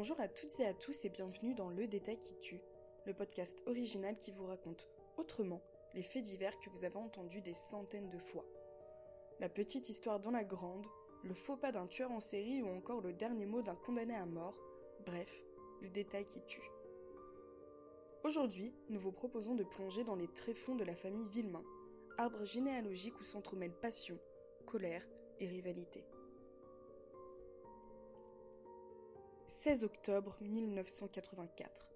Bonjour à toutes et à tous et bienvenue dans Le Détail qui tue, le podcast original qui vous raconte autrement les faits divers que vous avez entendus des centaines de fois. La petite histoire dans la grande, le faux pas d'un tueur en série ou encore le dernier mot d'un condamné à mort, bref, le détail qui tue. Aujourd'hui, nous vous proposons de plonger dans les tréfonds de la famille Villemain, arbre généalogique où s'entremêlent passion, colère et rivalité. 16 octobre 1984.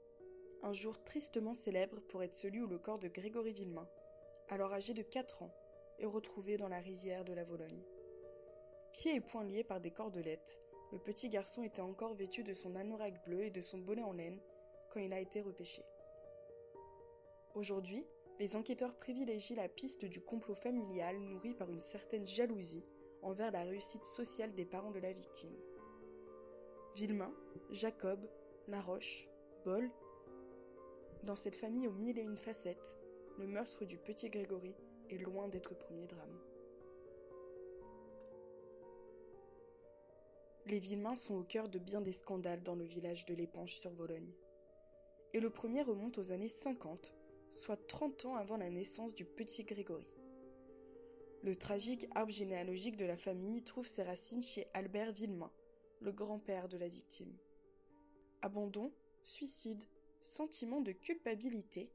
Un jour tristement célèbre pour être celui où le corps de Grégory Villemain, alors âgé de 4 ans, est retrouvé dans la rivière de la Vologne. Pieds et poings liés par des cordelettes, le petit garçon était encore vêtu de son anorak bleu et de son bonnet en laine quand il a été repêché. Aujourd'hui, les enquêteurs privilégient la piste du complot familial nourri par une certaine jalousie envers la réussite sociale des parents de la victime. Villemain, Jacob, Laroche, Boll. Dans cette famille aux mille et une facettes, le meurtre du petit Grégory est loin d'être le premier drame. Les Villemains sont au cœur de bien des scandales dans le village de l'Épanche sur Vologne. Et le premier remonte aux années 50, soit 30 ans avant la naissance du petit Grégory. Le tragique arbre généalogique de la famille trouve ses racines chez Albert Villemain, le grand-père de la victime. Abandon, suicide, sentiment de culpabilité,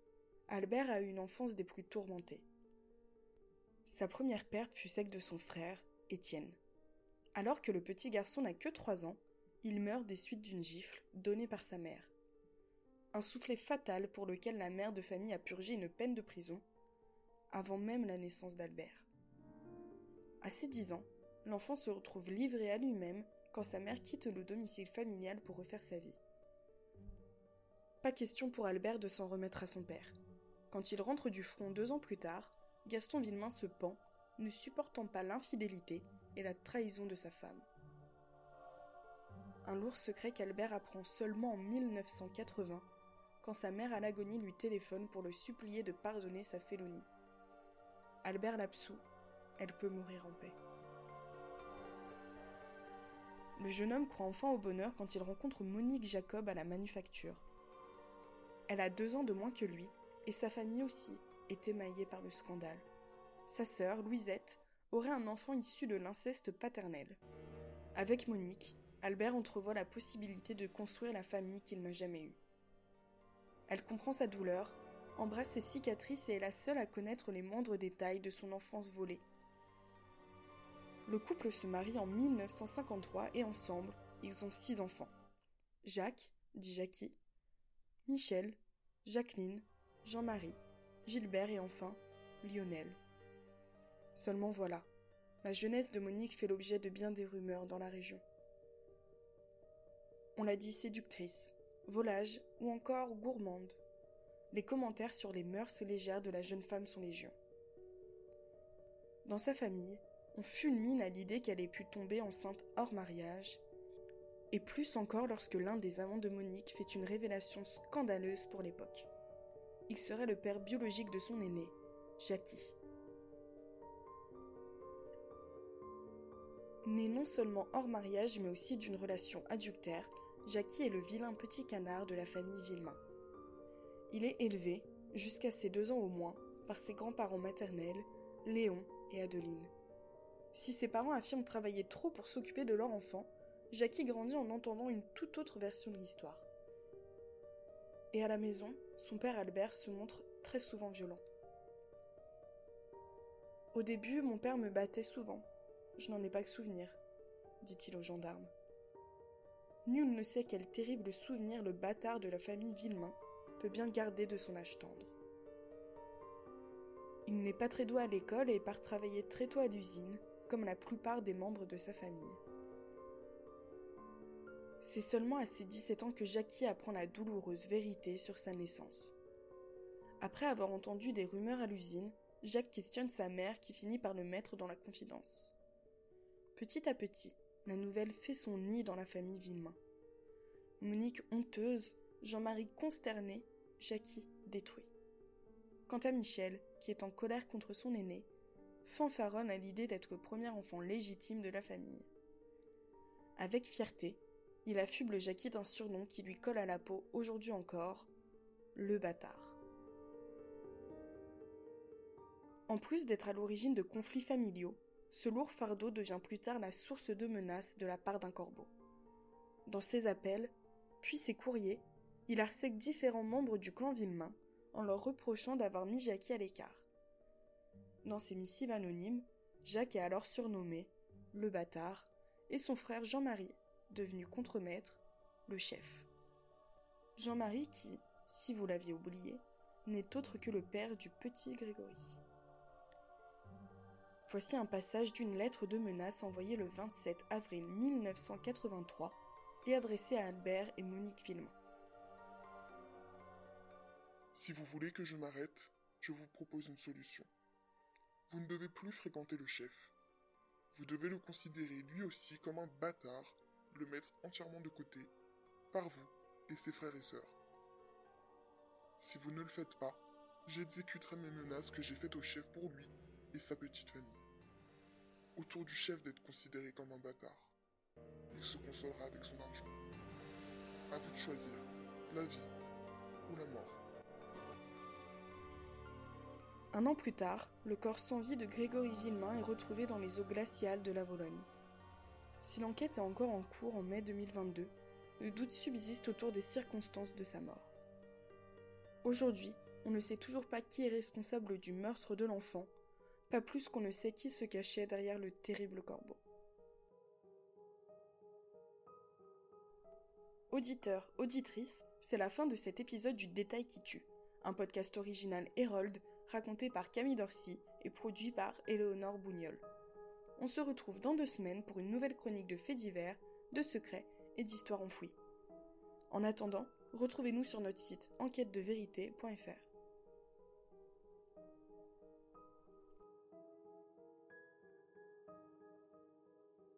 Albert a eu une enfance des plus tourmentées. Sa première perte fut celle de son frère, Étienne. Alors que le petit garçon n'a que trois ans, il meurt des suites d'une gifle donnée par sa mère. Un soufflet fatal pour lequel la mère de famille a purgé une peine de prison, avant même la naissance d'Albert. À ses dix ans, l'enfant se retrouve livré à lui-même quand sa mère quitte le domicile familial pour refaire sa vie. Pas question pour Albert de s'en remettre à son père. Quand il rentre du front deux ans plus tard, Gaston Villemain se pend, ne supportant pas l'infidélité et la trahison de sa femme. Un lourd secret qu'Albert apprend seulement en 1980, quand sa mère à l'agonie lui téléphone pour le supplier de pardonner sa félonie. Albert l'absout, elle peut mourir en paix. Le jeune homme croit enfin au bonheur quand il rencontre Monique Jacob à la manufacture. Elle a deux ans de moins que lui, et sa famille aussi est émaillée par le scandale. Sa sœur, Louisette, aurait un enfant issu de l'inceste paternel. Avec Monique, Albert entrevoit la possibilité de construire la famille qu'il n'a jamais eue. Elle comprend sa douleur, embrasse ses cicatrices et est la seule à connaître les moindres détails de son enfance volée. Le couple se marie en 1953 et ensemble, ils ont six enfants. Jacques, dit Jackie, Michel, Jacqueline, Jean-Marie, Gilbert et enfin Lionel. Seulement voilà, la jeunesse de Monique fait l'objet de bien des rumeurs dans la région. On l'a dit séductrice, volage ou encore gourmande. Les commentaires sur les mœurs légères de la jeune femme sont légion. Dans sa famille, on fulmine à l'idée qu'elle ait pu tomber enceinte hors mariage, et plus encore lorsque l'un des amants de Monique fait une révélation scandaleuse pour l'époque. Il serait le père biologique de son aîné, Jackie. Né non seulement hors mariage mais aussi d'une relation adultère, Jackie est le vilain petit canard de la famille Villemain. Il est élevé, jusqu'à ses deux ans au moins, par ses grands-parents maternels, Léon et Adeline. Si ses parents affirment travailler trop pour s'occuper de leur enfant, Jackie grandit en entendant une toute autre version de l'histoire. Et à la maison, son père Albert se montre très souvent violent. Au début, mon père me battait souvent. Je n'en ai pas que souvenir, dit-il au gendarme. Nul ne sait quel terrible souvenir le bâtard de la famille Villemain peut bien garder de son âge tendre. Il n'est pas très doué à l'école et part travailler très tôt à l'usine, comme la plupart des membres de sa famille. C'est seulement à ses 17 ans que Jackie apprend la douloureuse vérité sur sa naissance. Après avoir entendu des rumeurs à l'usine, Jacques questionne sa mère qui finit par le mettre dans la confidence. Petit à petit, la nouvelle fait son nid dans la famille Villemain. Monique honteuse, Jean-Marie consterné, Jackie détruit. Quant à Michel, qui est en colère contre son aîné, fanfaronne à l'idée d'être le premier enfant légitime de la famille. Avec fierté, il affuble Jackie d'un surnom qui lui colle à la peau aujourd'hui encore, le bâtard. En plus d'être à l'origine de conflits familiaux, ce lourd fardeau devient plus tard la source de menaces de la part d'un corbeau. Dans ses appels, puis ses courriers, il harcèle différents membres du clan Villemain en leur reprochant d'avoir mis Jackie à l'écart. Dans ses missives anonymes, Jacques est alors surnommé le bâtard et son frère Jean-Marie, devenu contremaître, le chef. Jean-Marie qui, si vous l'aviez oublié, n'est autre que le père du petit Grégory. Voici un passage d'une lettre de menace envoyée le 27 avril 1983 et adressée à Albert et Monique Villemain. Si vous voulez que je m'arrête, je vous propose une solution. Vous ne devez plus fréquenter le chef. Vous devez le considérer lui aussi comme un bâtard, le mettre entièrement de côté, par vous et ses frères et sœurs. Si vous ne le faites pas, j'exécuterai mes menaces que j'ai faites au chef pour lui et sa petite famille. Autour du chef d'être considéré comme un bâtard. Il se consolera avec son argent. À vous de choisir, la vie ou la mort. Un an plus tard, le corps sans vie de Grégory Villemain est retrouvé dans les eaux glaciales de la Vologne. Si l'enquête est encore en cours en mai 2022, le doute subsiste autour des circonstances de sa mort. Aujourd'hui, on ne sait toujours pas qui est responsable du meurtre de l'enfant, pas plus qu'on ne sait qui se cachait derrière le terrible corbeau. Auditeurs, auditrices, c'est la fin de cet épisode du Détail qui tue, un podcast original Hérold raconté par Camille Dorcy et produit par Éléonore Bougnol. On se retrouve dans deux semaines pour une nouvelle chronique de faits divers, de secrets et d'histoires enfouies. En attendant, retrouvez-nous sur notre site enquête-de-vérité.fr.